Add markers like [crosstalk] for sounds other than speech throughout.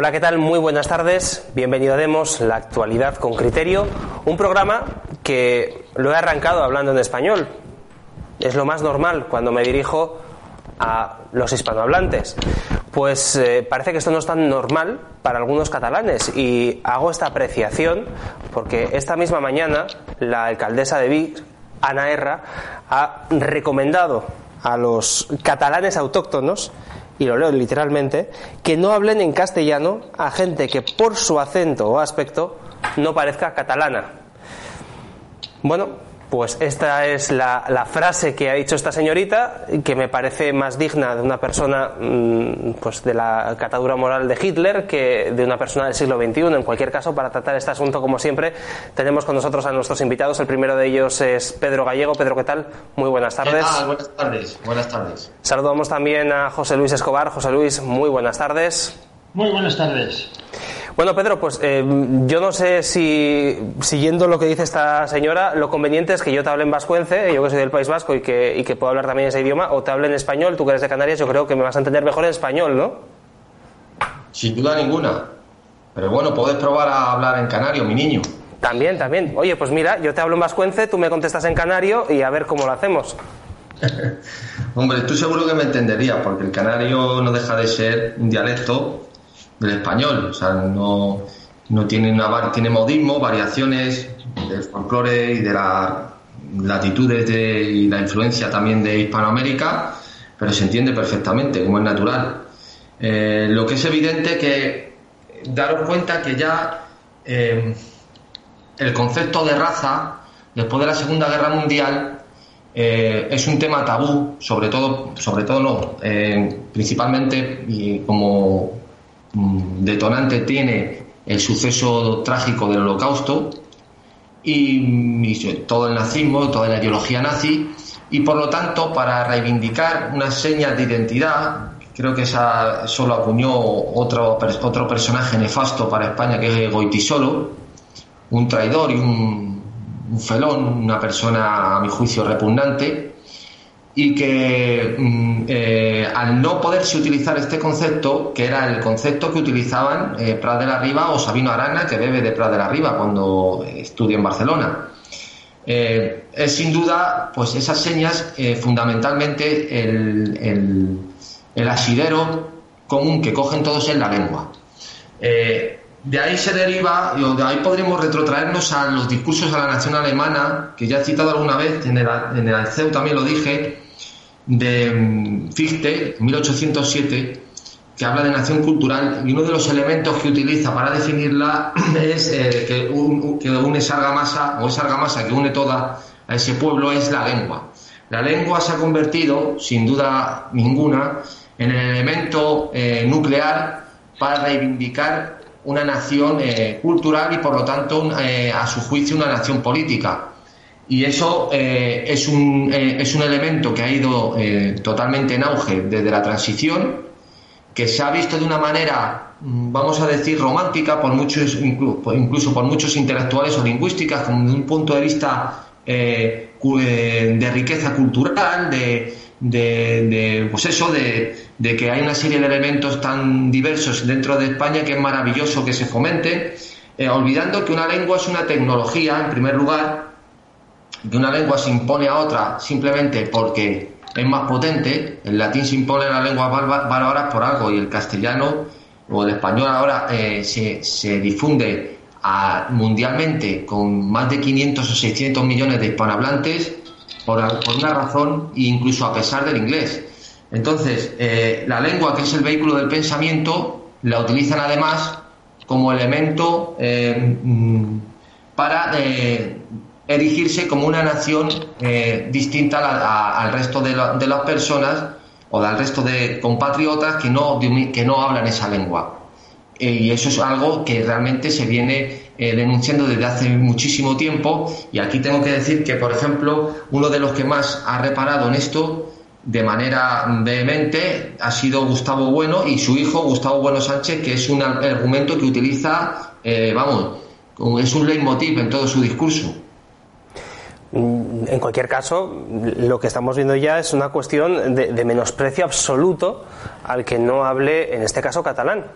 Hola, ¿qué tal? Muy buenas tardes. Bienvenido a Demos, la actualidad con criterio. Un programa que lo he arrancado hablando en español. Es lo más normal cuando me dirijo a los hispanohablantes. Pues eh, parece que esto no es tan normal para algunos catalanes y hago esta apreciación porque esta misma mañana la alcaldesa de Vic, Ana Erra, ha recomendado a los catalanes autóctonos y lo leo literalmente, que no hablen en castellano a gente que por su acento o aspecto no parezca catalana. Bueno, pues esta es la, frase que ha dicho esta señorita, que me parece más digna de una persona mm, pues de la catadura moral de Hitler que de una persona del siglo XXI. En cualquier caso, para tratar este asunto, como siempre, tenemos con nosotros a nuestros invitados. El primero de ellos es Pedro Gallego. Pedro, ¿qué tal? Muy buenas tardes. Buenas tardes. Buenas tardes. Saludamos también a José Luis Escobar. José Luis, muy buenas tardes. Muy buenas tardes. Bueno, Pedro, pues eh, yo no sé si, siguiendo lo que dice esta señora, lo conveniente es que yo te hable en vascuence, yo que soy del País Vasco y que, y que puedo hablar también ese idioma, o te hable en español, tú que eres de Canarias, yo creo que me vas a entender mejor en español, ¿no? Sin duda ninguna. Pero bueno, puedes probar a hablar en canario, mi niño. También, también. Oye, pues mira, yo te hablo en vascuence, tú me contestas en canario y a ver cómo lo hacemos. [laughs] Hombre, tú seguro que me entenderías, porque el canario no deja de ser un dialecto del español. O sea, no, no tiene, una, tiene modismo, variaciones del folclore y de las latitudes de, y la influencia también de Hispanoamérica, pero se entiende perfectamente, como es natural. Eh, lo que es evidente que daros cuenta que ya eh, el concepto de raza, después de la Segunda Guerra Mundial, eh, es un tema tabú, sobre todo, sobre todo no, principalmente como detonante tiene el suceso trágico del holocausto y, todo el nazismo, toda la ideología nazi. Y por lo tanto para reivindicar unas señas de identidad, creo que esa solo acuñó otro, otro personaje nefasto para España que es Goitisolo, un traidor y un, un felón, una persona a mi juicio repugnante, y que mm, eh, al no poderse utilizar este concepto, que era el concepto que utilizaban eh, de la Riva o Sabino Arana, que bebe de Prat de la Riva cuando estudia en Barcelona. Eh, es sin duda, pues esas señas, fundamentalmente el, el, asidero común que cogen todos es la lengua. De ahí se deriva, y de ahí podremos retrotraernos a los discursos a la nación alemana, que ya he citado alguna vez, en el, en el CEU también lo dije, de mm, Fichte, 1807, que habla de nación cultural y uno de los elementos que utiliza para definirla [clears throat] es eh, que, une esa argamasa o esa argamasa que une toda a ese pueblo es la lengua. La lengua se ha convertido, sin duda ninguna, en el elemento eh, nuclear para reivindicar una nación eh, cultural y por lo tanto a su juicio una nación política. Y eso eh, es, un, eh, es, un, elemento que ha ido eh, totalmente en auge desde la transición, que se ha visto de una manera, mm, vamos a decir, romántica, por muchos, incluso por muchos intelectuales o lingüísticas, como de un punto de vista de riqueza cultural, de, de, pues eso, de, de, que hay una serie de elementos tan diversos dentro de España que es maravilloso que se fomente, olvidando que una lengua es una tecnología, en primer lugar, que una lengua se impone a otra simplemente porque es más potente, el latín se impone a las lenguas bárbaras por algo y el castellano o el español ahora eh, se, se, difunde mundialmente con más de 500 o 600 millones de hispanohablantes por, una razón e incluso a pesar del inglés. Entonces, eh, la lengua, que es el vehículo del pensamiento, la utilizan además como elemento eh, mm, para erigirse como una nación eh, distinta al resto de, las personas o del resto de compatriotas que no, que no hablan esa lengua. Eh, y eso es algo que realmente se viene eh, denunciando desde hace muchísimo tiempo. Y aquí tengo que decir que, por ejemplo, uno de los que más ha reparado en esto de manera vehemente ha sido Gustavo Bueno y su hijo Gustavo Bueno Sánchez, que es un argumento que utiliza, vamos, es un leitmotiv en todo su discurso. Mm, en cualquier caso, lo que estamos viendo ya es una cuestión de, menosprecio absoluto al que no hable, en este caso, catalán.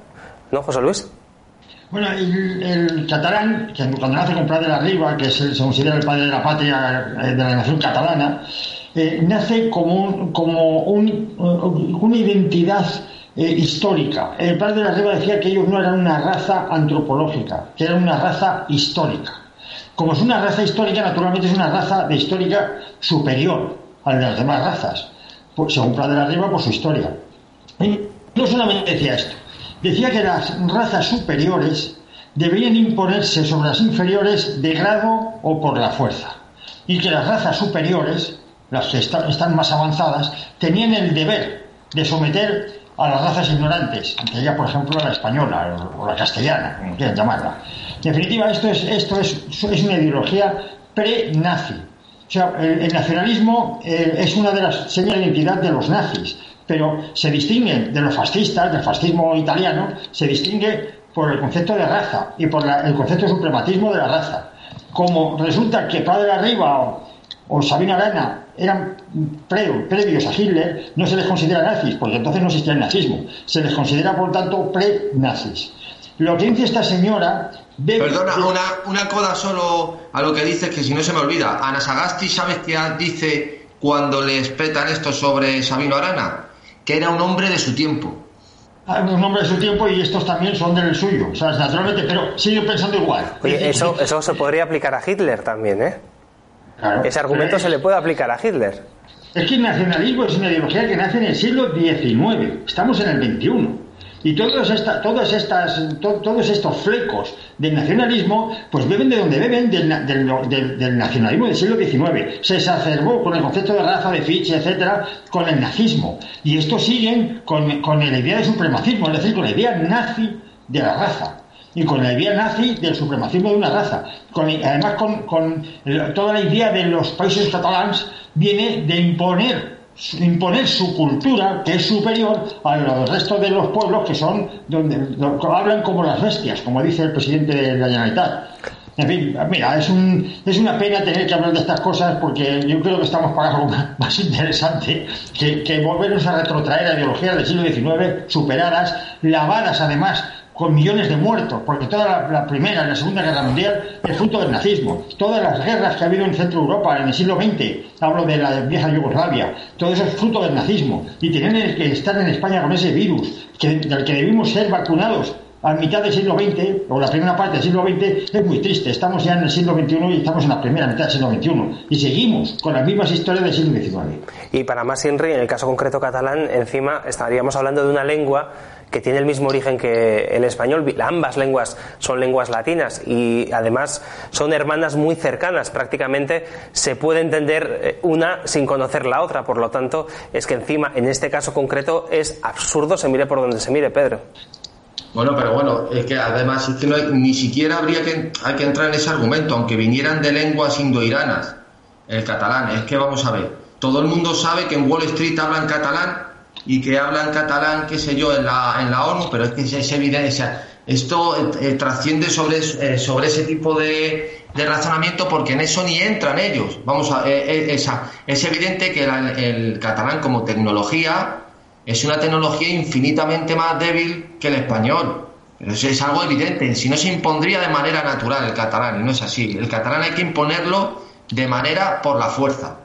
¿No, José Luis? Bueno, el, catalán, que cuando nace con Prat de la Riva, que se considera el padre de la patria eh, de la nación catalana, eh, nace como, como una identidad eh, histórica. El padre de la Riva decía que ellos no eran una raza antropológica, que eran una raza histórica. Como es una raza histórica, naturalmente es una raza de histórica superior a las demás razas, pues, según Prat de la por su historia. Y no solamente decía esto, decía que las razas superiores deberían imponerse sobre las inferiores de grado o por la fuerza, y que las razas superiores, las que están más avanzadas, tenían el deber de someter a las razas ignorantes, entre ellas, por ejemplo, la española o la castellana, como quieran llamarla. En definitiva, esto es, esto es, es una ideología pre-nazi. O sea, el, nacionalismo eh, es una de las señas de identidad de los nazis, pero se distingue de los fascistas, del fascismo italiano, se distingue por el concepto de raza y por el concepto de suprematismo de la raza. Como resulta que Padre Arriba o, o Sabina Arana eran previos a Hitler, no se les considera nazis, porque entonces no existía el nazismo. Se les considera, por tanto, pre-nazis. Lo que dice esta señora... Perdona, una, una coda solo a lo que dice, que si no se me olvida. Ana Sagasti, ¿sabes qué dice cuando le espetan esto sobre Sabino Arana? Que era un hombre de su tiempo. Ah, un hombre de su tiempo y estos también son del suyo. O sea, naturalmente, pero siguen pensando igual. Oye, eso, eso se podría aplicar a Hitler también, ¿eh? Ese argumento se le puede aplicar a Hitler. Es que el nacionalismo es una ideología que nace en el siglo XIX, estamos en el XXI. Y todos, todas estas, todos estos flecos del nacionalismo, pues beben de donde beben del, nacionalismo del siglo XIX. Se exacerbó con el concepto de raza, de ficha, etcétera, con el nazismo. Y estos siguen con, con la idea de supremacismo, es decir, con la idea nazi de la raza y con la idea nazi del supremacismo de una raza. además, con, toda la idea de los países catalanes viene de imponer, imponer su cultura, que es superior a los restos de los pueblos que son donde hablan como las bestias, como dice el presidente de la Generalitat. En fin, mira, es, un, es una pena tener que hablar de estas cosas porque yo creo que estamos para algo más interesante que, volvernos a retrotraer a ideologías del siglo XIX superadas, lavadas además con millones de muertos, porque toda la, Primera y la Segunda Guerra Mundial es fruto del nazismo. Todas las guerras que ha habido en Centro Europa en el siglo XX, hablo de la vieja Yugoslavia, todo eso es fruto del nazismo. Y tienen que estar en España con ese virus, que, del que debimos ser vacunados a mitad del siglo XX, o la primera parte del siglo XX, es muy triste. Estamos ya en el siglo XXI y estamos en la primera mitad del siglo XXI. Y seguimos con las mismas historias del siglo XIX. Y para más Henry, en el caso concreto catalán, encima estaríamos hablando de una lengua que tiene el mismo origen que el español. Ambas lenguas son lenguas latinas y además son hermanas muy cercanas. Prácticamente se puede entender eh, una sin conocer la otra. Por lo tanto, es que encima, en este caso concreto, es absurdo se mire por donde se mire, Pedro. Bueno, pero bueno, es que además es que no ni siquiera habría que, hay que entrar en ese argumento, aunque vinieran de lenguas indoiranas, el catalán. Es que vamos a ver, todo el mundo sabe que en Wall Street hablan catalán y que hablan catalán, qué sé yo, en la, en la ONU, pero es que es evidente, esto eh, eh, trasciende sobre, eh, sobre ese tipo de, de, razonamiento porque en eso ni entran ellos. Vamos a, esa, es evidente que el catalán como tecnología es una tecnología infinitamente más débil que el español. Pero eso es algo evidente. Si no se impondría de manera natural el catalán, y no es así. El catalán hay que imponerlo de manera por la fuerza,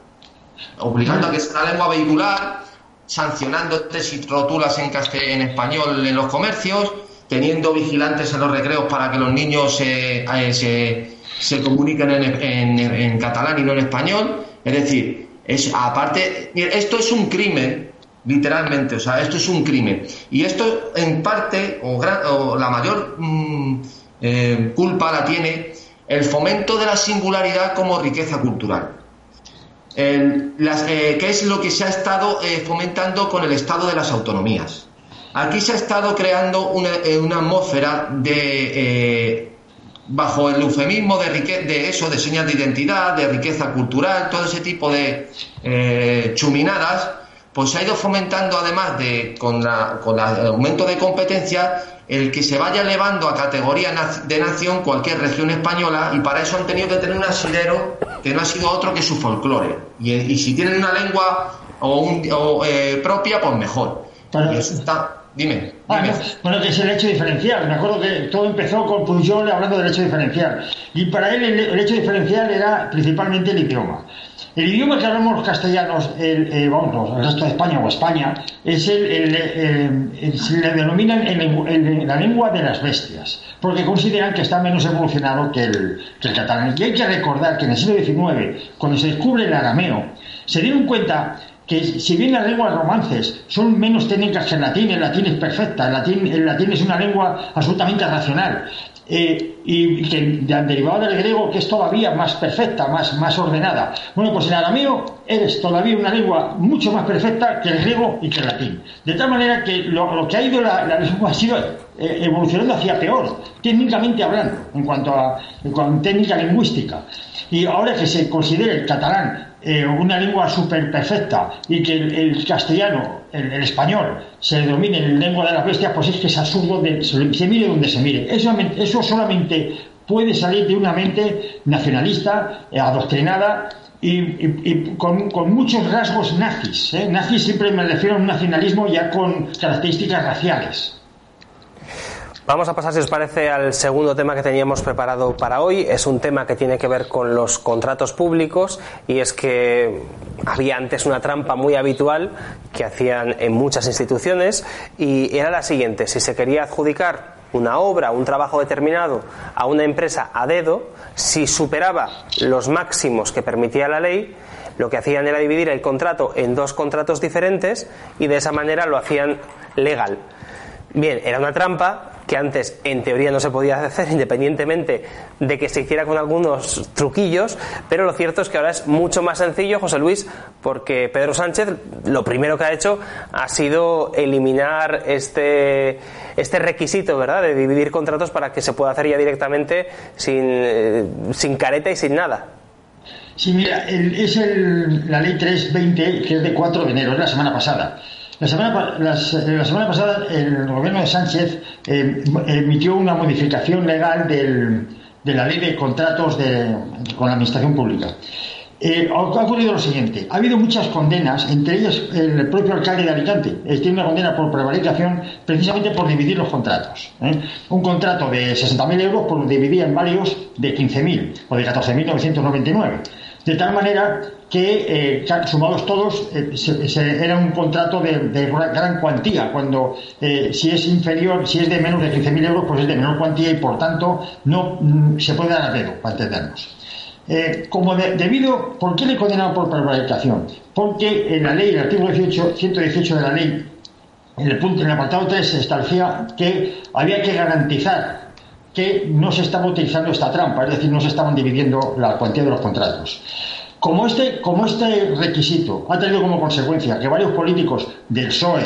obligando a que sea una lengua vehicular sancionándote si rotulas en, en español en los comercios, teniendo vigilantes en los recreos para que los niños se, eh, se, comuniquen en, en, catalán y no en español. Es decir, es, aparte, esto es un crimen, literalmente, o sea, esto es un crimen. Y esto en parte, o, la mayor mm, eh, culpa la tiene el fomento de la singularidad como riqueza cultural. ¿Qué es lo que se ha estado fomentando con el Estado de las autonomías? Aquí se ha estado creando una, una atmósfera de bajo el eufemismo de, de eso, de señas de identidad, de riqueza cultural, todo ese tipo de eh, chuminadas, pues se ha ido fomentando además de con, la, con el aumento de competencia el que se vaya elevando a categoría de nación cualquier región española y para eso han tenido que tener un asidero que no ha sido otro que su folclore. Y, si tienen una lengua o, un, eh, propia, pues mejor. y eso está, Dime. Ah, bueno, que es el hecho diferencial. Me acuerdo que todo empezó con Pujol hablando del hecho diferencial. Y para él el, hecho diferencial era principalmente el idioma. El idioma que hablamos los castellanos, el, eh, vamos, el resto de España o España, es el, se le denominan la lengua de las bestias, porque consideran que está menos evolucionado que el, catalán. Y hay que recordar que en el siglo XIX, cuando se descubre el arameo, se dieron cuenta que si bien las lenguas romances son menos técnicas que el latín, el latín es perfecta, el latín es una lengua absolutamente racional, eh, y que derivado del griego que es todavía más perfecta, más, más ordenada. Bueno, pues el arameo es todavía una lengua mucho más perfecta que el griego y que el latín. De tal manera que lo, que ha ido la, lengua ha sido eh, evolucionando hacia peor, técnicamente hablando, en cuanto a, en cuanto a técnica lingüística. Y ahora que se considere el catalán eh, una lengua súper perfecta y que el, castellano, el, español, se domine en lengua de las bestias, pues es que es absurdo, de, se, mire donde se mire. Eso, eso solamente puede salir de una mente nacionalista, eh, adoctrinada y, con, muchos rasgos nazis. ¿eh? Nazis siempre me refiero a un nacionalismo ya con características raciales. Vamos a pasar, si os parece, al segundo tema que teníamos preparado para hoy. Es un tema que tiene que ver con los contratos públicos y es que había antes una trampa muy habitual que hacían en muchas instituciones y era la siguiente. Si se quería adjudicar una obra, un trabajo determinado a una empresa a dedo, si superaba los máximos que permitía la ley, lo que hacían era dividir el contrato en dos contratos diferentes y de esa manera lo hacían legal. Bien, era una trampa que antes en teoría no se podía hacer [laughs] independientemente de que se hiciera con algunos truquillos, pero lo cierto es que ahora es mucho más sencillo, José Luis, porque Pedro Sánchez lo primero que ha hecho ha sido eliminar este, este requisito, ¿verdad?, de dividir contratos para que se pueda hacer ya directamente sin, eh, sin careta y sin nada. Sí, mira, es el, la ley 320, que es de 4 de enero, es la semana pasada. La semana, la semana pasada el gobierno de Sánchez eh, emitió una modificación legal de la ley de contratos con la administración pública. Eh, ha ocurrido lo siguiente, ha habido muchas condenas, entre ellas el propio alcalde de Alicante, tiene una condena por prevaricación precisamente por dividir los contratos. ¿eh? Un contrato de 60.000 euros por dividir en varios de 15.000 o de 14.999. De tal manera que, eh, sumados todos, eh, era un contrato de, gran cuantía, cuando eh, si es inferior, si es de menos de 15.000 euros, pues es de menor cuantía y por tanto no mm, se puede dar a dedo, para entendernos. como debido, ¿por qué le condenaron por prevaricación? Porque en la ley, el artículo 118 de la ley, en el, punto, en el apartado 3 se establecía que había que garantizar que no se estaba utilizando esta trampa, es decir, no se estaban dividiendo la cuantía de los contratos. Como este, como este requisito ha tenido como consecuencia que varios políticos del PSOE,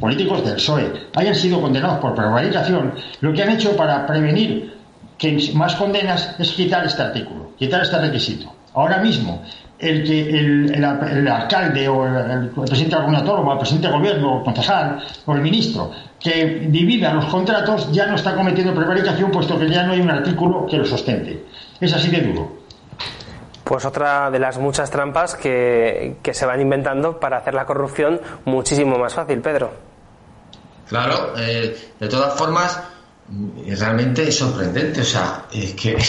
políticos del PSOE, hayan sido condenados por prevaricación, lo que han hecho para prevenir que más condenas es quitar este artículo, quitar este requisito. Ahora mismo, el que el, alcalde o el, presidente de alguna autónoma, el presidente del gobierno, el concejal o el ministro que divida los contratos ya no está cometiendo prevaricación puesto que ya no hay un artículo que lo sostente. Es así de duro. Pues otra de las muchas trampas que, se van inventando para hacer la corrupción muchísimo más fácil, Pedro. Claro, eh, de todas formas, realmente es sorprendente, o sea, es que, [laughs] o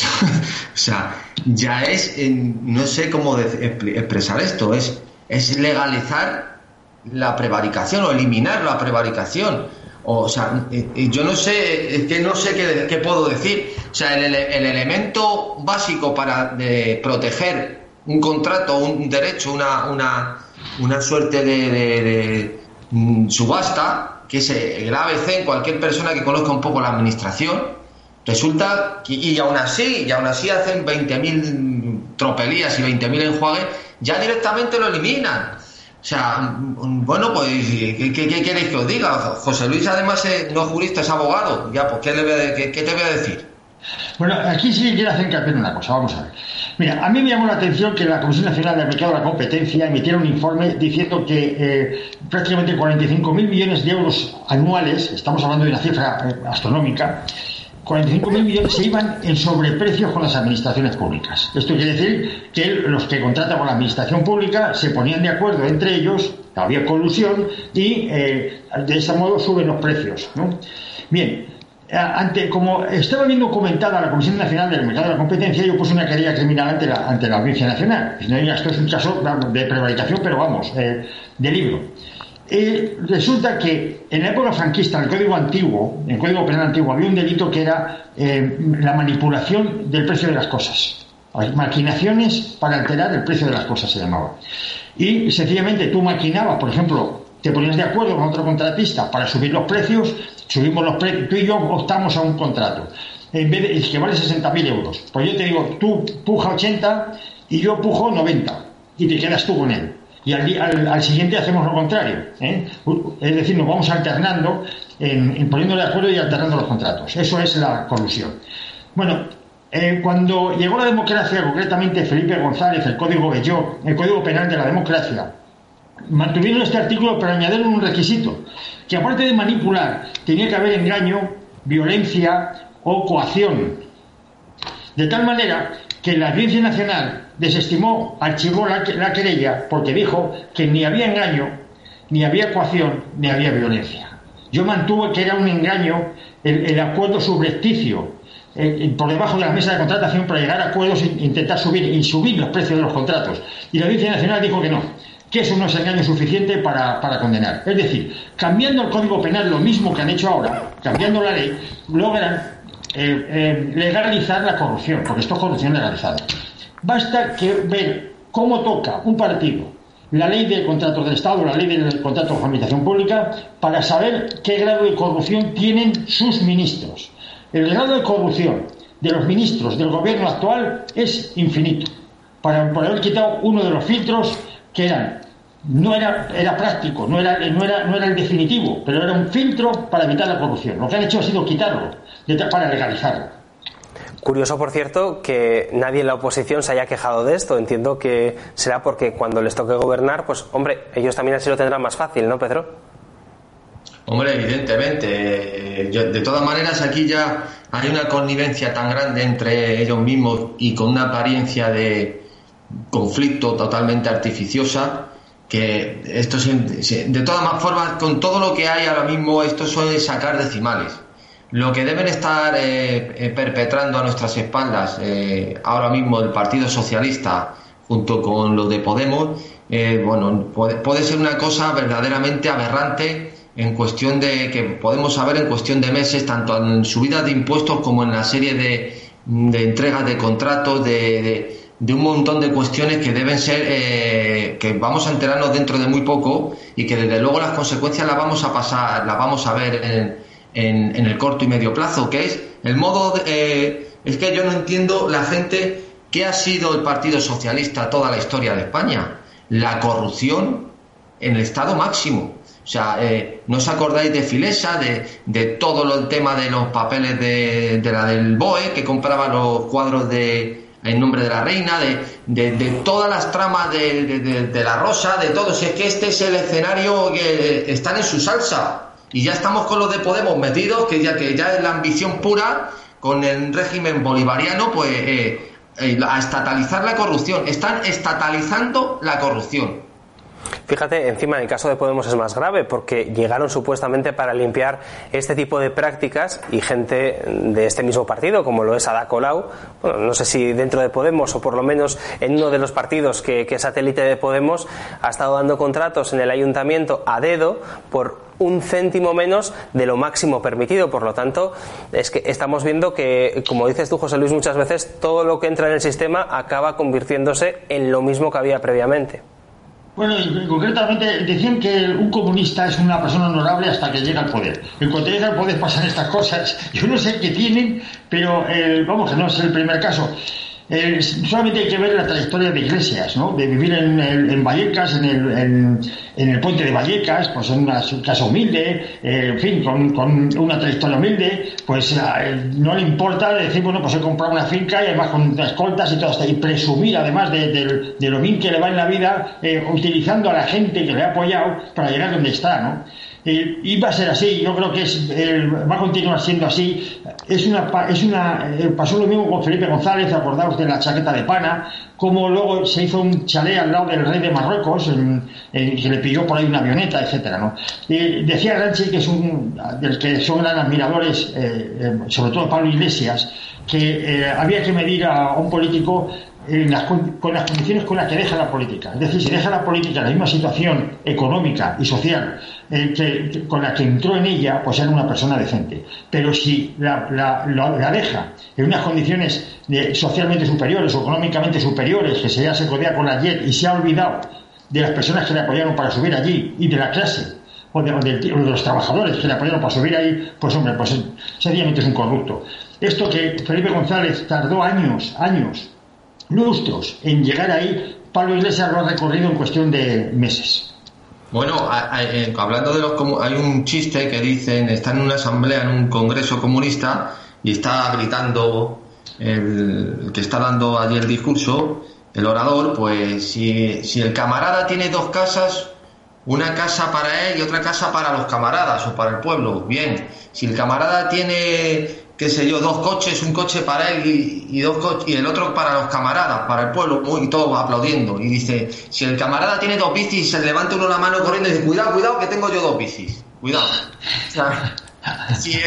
sea, ya es, no sé cómo expresar esto, es, es legalizar la prevaricación o eliminar la prevaricación. O, sea, yo no sé, es que no sé qué, puedo decir. O sea, el, elemento básico para proteger un contrato, un derecho, una, una, una suerte de, mm, subasta, que es el ABC en cualquier persona que conozca un poco la administración, Resulta que, y aún así, y aún así hacen 20.000 tropelías y 20.000 enjuagues, ya directamente lo eliminan. O sea, bueno, pues, ¿qué, queréis que os diga? José Luis además no es jurista, es abogado. Ya, pues, ¿qué, qué, te voy a decir? Bueno, aquí sí quiero hacer hincapié en una cosa, vamos a ver. Mira, a mí me llamó la atención que la Comisión Nacional del Mercado de la Competencia emitiera un informe diciendo que eh, prácticamente 45.000 millones de euros anuales, estamos hablando de una cifra eh, astronómica, 45.000 millones se iban en sobreprecios con las administraciones públicas. Esto quiere decir que los que contratan con la administración pública se ponían de acuerdo entre ellos, había colusión y eh, de ese modo suben los precios. Bien, ante, como estaba bien documentada la Comisión Nacional del Mercado de la Competencia, yo puse una querella criminal ante la, ante la Audiencia Nacional. Esto es un caso de prevaricación, pero vamos, eh, de libro. Eh, resulta que en la época franquista, en el Código Antiguo, en el Código Penal Antiguo, había un delito que era eh, la manipulación del precio de las cosas. Maquinaciones para alterar el precio de las cosas se llamaba. Y sencillamente tú maquinabas, por ejemplo, te ponías de acuerdo con otro contratista para subir los precios, subimos los precios, tú y yo optamos a un contrato. En vez de que vale 60.000 euros, pues yo te digo, tú puja 80 y yo pujo 90 y te quedas tú con él y al, siguiente hacemos lo contrario. ¿eh? Es decir, nos vamos alternando, en, poniendo de acuerdo y alternando los contratos. Eso es la colusión. Bueno, eh, cuando llegó la democracia, concretamente Felipe González, el Código Belló, el Código Penal de la Democracia, mantuvieron este artículo para añadir un requisito, que aparte de manipular, tenía que haber engaño, violencia o coacción. De tal manera que la Audiencia Nacional desestimó, archivó la, querella porque dijo que ni había engaño, ni había ecuación, ni había violencia. Yo mantuve que era un engaño el, acuerdo subrepticio por debajo de la mesa de contratación para llegar a acuerdos e intentar subir y subir los precios de los contratos. Y la Audiencia Nacional dijo que no, que eso no es engaño suficiente para, para, condenar. Es decir, cambiando el Código Penal, lo mismo que han hecho ahora, cambiando la ley, logran eh, eh, legalizar la corrupción, porque esto es corrupción legalizada. Basta que ver cómo toca un partido la ley del contrato del Estado, la ley del contrato de administración pública, para saber qué grado de corrupción tienen sus ministros. El grado de corrupción de los ministros del gobierno actual es infinito. Para, haber quitado uno de los filtros que eran no era, era práctico, no era, no, era, no era el definitivo, pero era un filtro para evitar la corrupción. Lo que han hecho ha sido quitarlo para legalizarlo. Curioso, por cierto, que nadie en la oposición se haya quejado de esto. Entiendo que será porque cuando les toque gobernar, pues hombre, ellos también así lo tendrán más fácil, ¿no, Pedro? Hombre, evidentemente. De todas maneras, aquí ya hay una connivencia tan grande entre ellos mismos y con una apariencia de conflicto totalmente artificiosa que esto, de todas formas, con todo lo que hay ahora mismo, esto suele sacar decimales. Lo que deben estar eh, eh, perpetrando a nuestras espaldas eh, ahora mismo el Partido Socialista junto con los de Podemos, bueno, puede, ser una cosa verdaderamente aberrante en cuestión de que podemos saber en cuestión de meses, tanto en subidas de impuestos como en la serie de, de entregas de contratos, de, de, un montón de cuestiones que deben ser, que vamos a enterarnos dentro de muy poco y que desde luego las consecuencias las vamos a pasar, las vamos a ver en en, el corto y medio plazo, que es el modo, eh, es que yo no entiendo la gente que ha sido el Partido Socialista toda la historia de España, la corrupción en el estado máximo. O sea, eh, ¿no os acordáis de Filesa, de, de todo el tema de los papeles de, de, la del BOE, que compraba los cuadros de en nombre de la reina, de, de, todas las tramas de, la rosa, de todo? Es que este es el escenario que están en su salsa y ya estamos con los de Podemos metidos, que ya, que ya es la ambición pura, con el régimen bolivariano, pues eh, eh, a estatalizar la corrupción. Están estatalizando la corrupción. Fíjate, encima en el caso de Podemos es más grave porque llegaron supuestamente para limpiar este tipo de prácticas y gente de este mismo partido, como lo es Ada Colau, bueno, no sé si dentro de Podemos o por lo menos en uno de los partidos que, que es satélite de Podemos, ha estado dando contratos en el ayuntamiento a dedo por un céntimo menos de lo máximo permitido. Por lo tanto, es que estamos viendo que, como dices tú, José Luis, muchas veces todo lo que entra en el sistema acaba convirtiéndose en lo mismo que había previamente. Bueno, concretamente decían que un comunista es una persona honorable hasta que llega al poder. En cuanto llega al poder pasan estas cosas. Yo no sé qué tienen, pero eh, vamos, que no es el primer caso. Eh, solamente hay que ver la trayectoria de Iglesias, ¿no? De vivir en, Vallecas, en el, en, el, puente de Vallecas, pues en una casa humilde, eh, en fin, con, una trayectoria humilde, pues eh, no le importa decir, bueno, pues he comprado una finca y además con escoltas y todo esto, y presumir además de, de, de, lo bien que le va en la vida, utilizando a la gente que le ha apoyado para llegar donde está, ¿no? Eh, va a ser así, yo creo que es, eh, va a continuar siendo así. Es una, es una, eh, pasó lo mismo con Felipe González, acordaos de la chaqueta de pana, como luego se hizo un chalet al lado del rey de Marruecos, en, que le pilló por ahí una avioneta, etcétera, ¿no? decía Granchi, que es un, del que son grandes admiradores, sobre todo Pablo Iglesias, que había que medir a un político con las condiciones con las que deja la política. Es decir, si deja la política en la misma situación económica y social eh, con la que entró en ella, pues era una persona decente. Pero si la, deja en unas condiciones socialmente superiores o económicamente superiores, que se ya se codea con la JET y se ha olvidado de las personas que le apoyaron para subir allí y de la clase o de, los trabajadores que le apoyaron para subir ahí, pues hombre, pues sencillamente es un corrupto. Esto que Felipe González tardó años, años, lustros en llegar ahí, Pablo Iglesias lo ha recorrido en cuestión de meses. Bueno, hablando de los hay un chiste que dicen, está en una asamblea, en un congreso comunista, y está gritando el, que está dando allí el discurso, el orador, pues si, si el camarada tiene dos casas, una casa para él y otra casa para los camaradas o para el pueblo, bien. Si el camarada tiene qué sé yo, dos coches, un coche para él y, dos coches, y el otro para los camaradas, para el pueblo, y todos aplaudiendo. Y dice, si el camarada tiene dos bicis, se levanta uno la mano corriendo y dice, cuidado, cuidado, que tengo yo dos bicis. Cuidado. O sea, si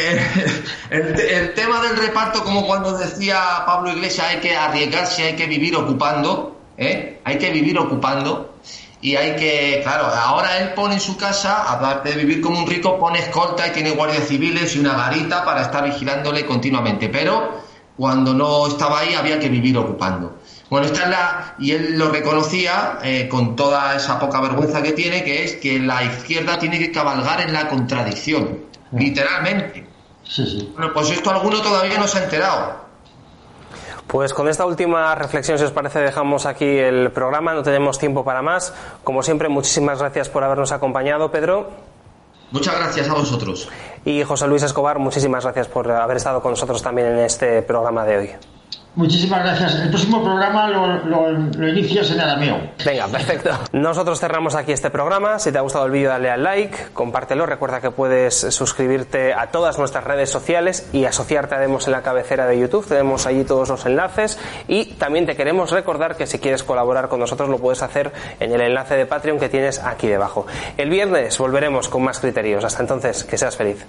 el, tema del reparto, como cuando decía Pablo Iglesias, hay que arriesgarse, hay que vivir ocupando, ¿eh? hay que vivir ocupando y hay que, claro, ahora él pone en su casa, aparte de vivir como un rico, pone escolta y tiene guardias civiles y una garita para estar vigilándole continuamente, pero cuando no estaba ahí había que vivir ocupando. Bueno, esta es la, y él lo reconocía eh, con toda esa poca vergüenza que tiene, que es que la izquierda tiene que cabalgar en la contradicción, literalmente. Bueno, pues esto alguno todavía no se ha enterado. Pues con esta última reflexión, si os parece, dejamos aquí el programa. No tenemos tiempo para más. Como siempre, muchísimas gracias por habernos acompañado, Pedro. Muchas gracias a vosotros. Y José Luis Escobar, muchísimas gracias por haber estado con nosotros también en este programa de hoy. Muchísimas gracias. El próximo programa lo, lo, inicias en arameo. Venga, perfecto. Nosotros cerramos aquí este programa. Si te ha gustado el vídeo, dale al like, compártelo. Recuerda que puedes suscribirte a todas nuestras redes sociales y asociarte a Demos en la cabecera de YouTube. Tenemos allí todos los enlaces. Y también te queremos recordar que si quieres colaborar con nosotros, lo puedes hacer en el enlace de Patreon que tienes aquí debajo. El viernes volveremos con más criterios. Hasta entonces, que seas feliz.